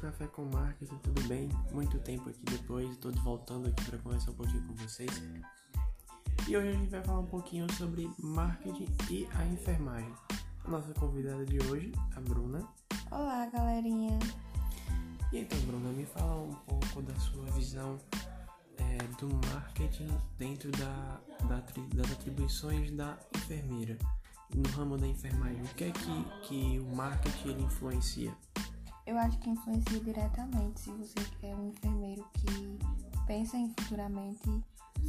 Café com Marketing, tudo bem? Muito tempo aqui depois, estou voltando aqui para conversar um pouquinho com vocês. E hoje a gente vai falar um pouquinho sobre marketing e a enfermagem. A nossa convidada de hoje, a Bruna. Olá, galerinha. E então, Bruna, me fala um pouco da sua visão é, do marketing dentro da, da, das atribuições da enfermeira. No ramo da enfermagem, o que é que, que o marketing ele influencia? Eu acho que influencia diretamente se você é um enfermeiro que pensa em futuramente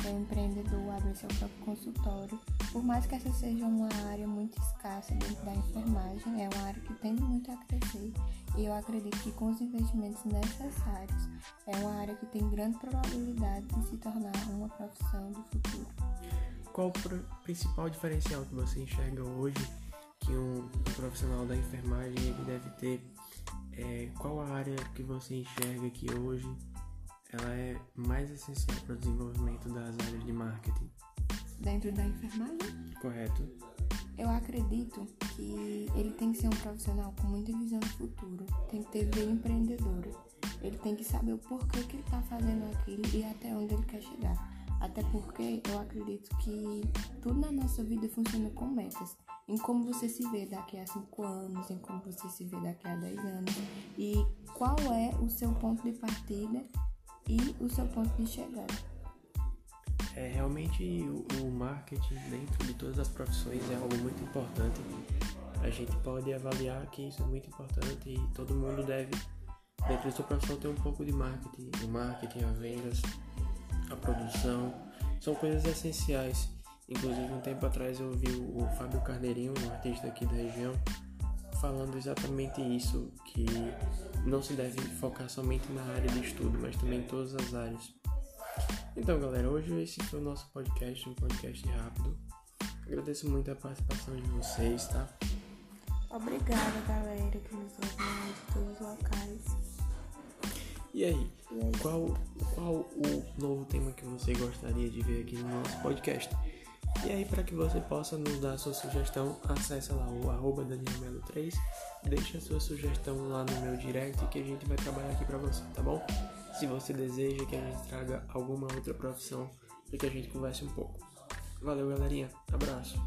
ser empreendedor, abrir seu próprio consultório. Por mais que essa seja uma área muito escassa dentro da enfermagem, é uma área que tem muito a crescer e eu acredito que com os investimentos necessários é uma área que tem grande probabilidade de se tornar uma profissão do futuro. Qual o principal diferencial que você enxerga hoje que um, um profissional da enfermagem deve ter é, qual a área que você enxerga que hoje ela é mais essencial para o desenvolvimento das áreas de marketing? Dentro da enfermagem? Correto. Eu acredito que ele tem que ser um profissional com muita visão do futuro, tem que ter veia empreendedora. Ele tem que saber o porquê que ele está fazendo aquilo e até onde ele quer chegar. Até porque eu acredito que tudo na nossa vida funciona com metas em como você se vê daqui a 5 anos, em como você se vê daqui a 10 anos e qual é o seu ponto de partida e o seu ponto de chegada. É, realmente o, o marketing dentro de todas as profissões é algo muito importante. A gente pode avaliar que isso é muito importante e todo mundo deve, dentro da sua profissão, ter um pouco de marketing. O marketing, as vendas, a produção, são coisas essenciais Inclusive, um tempo atrás eu ouvi o Fábio Carneirinho, um artista aqui da região, falando exatamente isso, que não se deve focar somente na área de estudo, mas também em todas as áreas. Então, galera, hoje esse foi o nosso podcast, um podcast rápido. Agradeço muito a participação de vocês, tá? Obrigada, galera, que nos ouve de todos os locais. E aí? Qual, qual o novo tema que você gostaria de ver aqui no nosso podcast? E aí, para que você possa nos dar sua sugestão, acesse lá o arroba danielmelo3, deixe a sua sugestão lá no meu direct que a gente vai trabalhar aqui para você, tá bom? Se você deseja que a gente traga alguma outra profissão, para que a gente converse um pouco. Valeu, galerinha. Abraço.